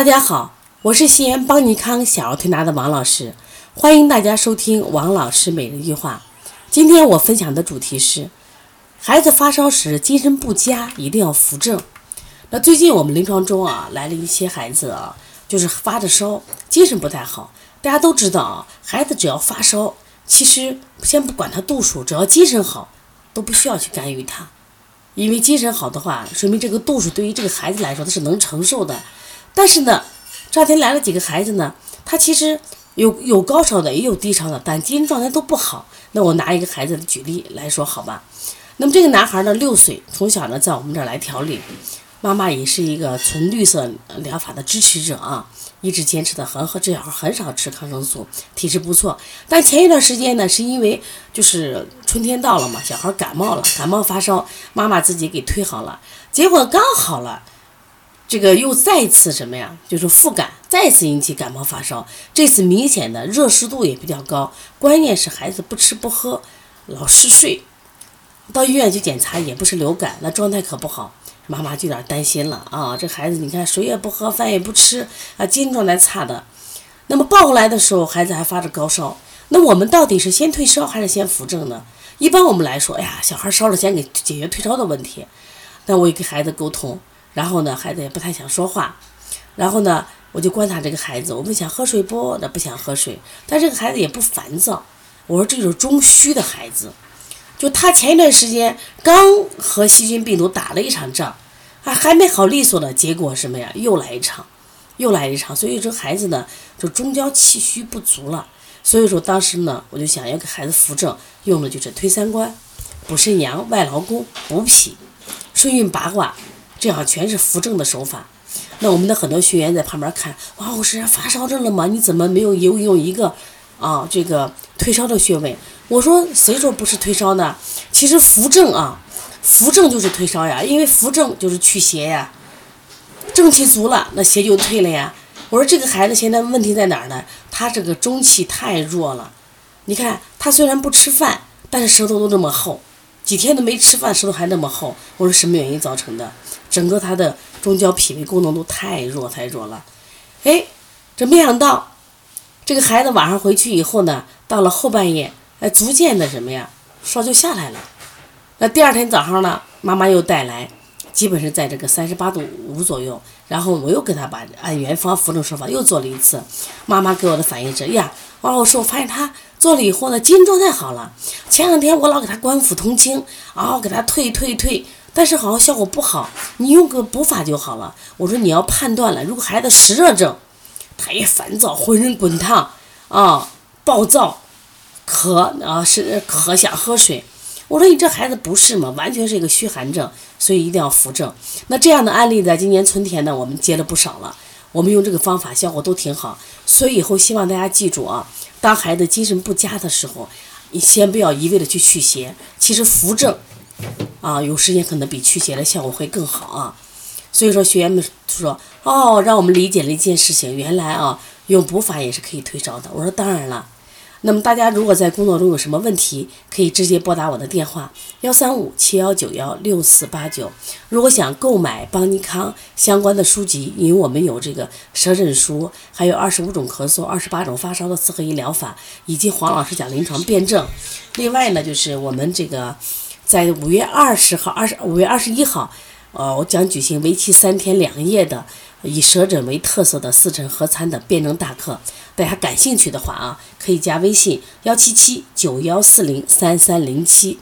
大家好，我是西安邦尼康小儿推拿的王老师，欢迎大家收听王老师每日一句话。今天我分享的主题是，孩子发烧时精神不佳，一定要扶正。那最近我们临床中啊来了一些孩子啊，就是发着烧，精神不太好。大家都知道啊，孩子只要发烧，其实先不管他度数，只要精神好，都不需要去干预他，因为精神好的话，说明这个度数对于这个孩子来说他是能承受的。但是呢，这两天来了几个孩子呢，他其实有有高烧的，也有低烧的，但精神状态都不好。那我拿一个孩子的举例来说，好吧？那么这个男孩呢，六岁，从小呢在我们这儿来调理，妈妈也是一个纯绿色疗法的支持者啊，一直坚持的很好。这小孩很少吃抗生素，体质不错。但前一段时间呢，是因为就是春天到了嘛，小孩感冒了，感冒发烧，妈妈自己给推好了，结果刚好了。这个又再次什么呀？就是复感，再次引起感冒发烧。这次明显的热湿度也比较高，关键是孩子不吃不喝，老嗜睡。到医院去检查也不是流感，那状态可不好，妈妈就有点担心了啊。这孩子你看水也不喝，饭也不吃啊，精神状态差的。那么抱过来的时候，孩子还发着高烧。那我们到底是先退烧还是先扶正呢？一般我们来说，哎呀，小孩烧了先给解决退烧的问题。那我也跟孩子沟通。然后呢，孩子也不太想说话。然后呢，我就观察这个孩子，我问想喝水不？那不想喝水。但这个孩子也不烦躁。我说这就是中虚的孩子，就他前一段时间刚和细菌病毒打了一场仗，还还没好利索呢，结果什么呀？又来一场，又来一场。所以这孩子呢，就中焦气虚不足了。所以说当时呢，我就想要给孩子扶正，用的就是推三关、补肾阳、外劳宫、补脾、顺运八卦。这样全是扶正的手法。那我们的很多学员在旁边看，哇，我身上发烧症了吗？你怎么没有用用一个啊这个退烧的穴位？我说谁说不是退烧呢？其实扶正啊，扶正就是退烧呀，因为扶正就是驱邪呀，正气足了，那邪就退了呀。我说这个孩子现在问题在哪儿呢？他这个中气太弱了。你看他虽然不吃饭，但是舌头都这么厚，几天都没吃饭，舌头还那么厚。我说什么原因造成的？整个他的中焦脾胃功能都太弱太弱了，哎，这没想到，这个孩子晚上回去以后呢，到了后半夜，哎，逐渐的什么呀，烧就下来了。那第二天早上呢，妈妈又带来，基本是在这个三十八度五左右。然后我又给他把按原方扶正手法又做了一次，妈妈给我的反应是，呀，王老师，我发现他做了以后呢，精神状态好了。前两天我老给他关腹通经，然后给他退退退。但是好像效果不好，你用个补法就好了。我说你要判断了，如果孩子湿热症，他也烦躁，浑身滚烫啊，暴躁，渴啊是渴想喝水。我说你这孩子不是嘛，完全是一个虚寒症，所以一定要扶正。那这样的案例在今年春天呢，我们接了不少了。我们用这个方法效果都挺好，所以以后希望大家记住啊，当孩子精神不佳的时候，你先不要一味的去驱邪，其实扶正。啊，有时间可能比驱邪的效果会更好啊，所以说学员们说哦，让我们理解了一件事情，原来啊用补法也是可以退烧的。我说当然了，那么大家如果在工作中有什么问题，可以直接拨打我的电话幺三五七幺九幺六四八九。如果想购买邦尼康相关的书籍，因为我们有这个舌诊书，还有二十五种咳嗽、二十八种发烧的四合一疗法，以及黄老师讲临床辩证。另外呢，就是我们这个。在五月二十号、二十五月二十一号，呃，我将举行为期三天两夜的以舌诊为特色的四诊合参的辩证大课。大家感兴趣的话啊，可以加微信幺七七九幺四零三三零七。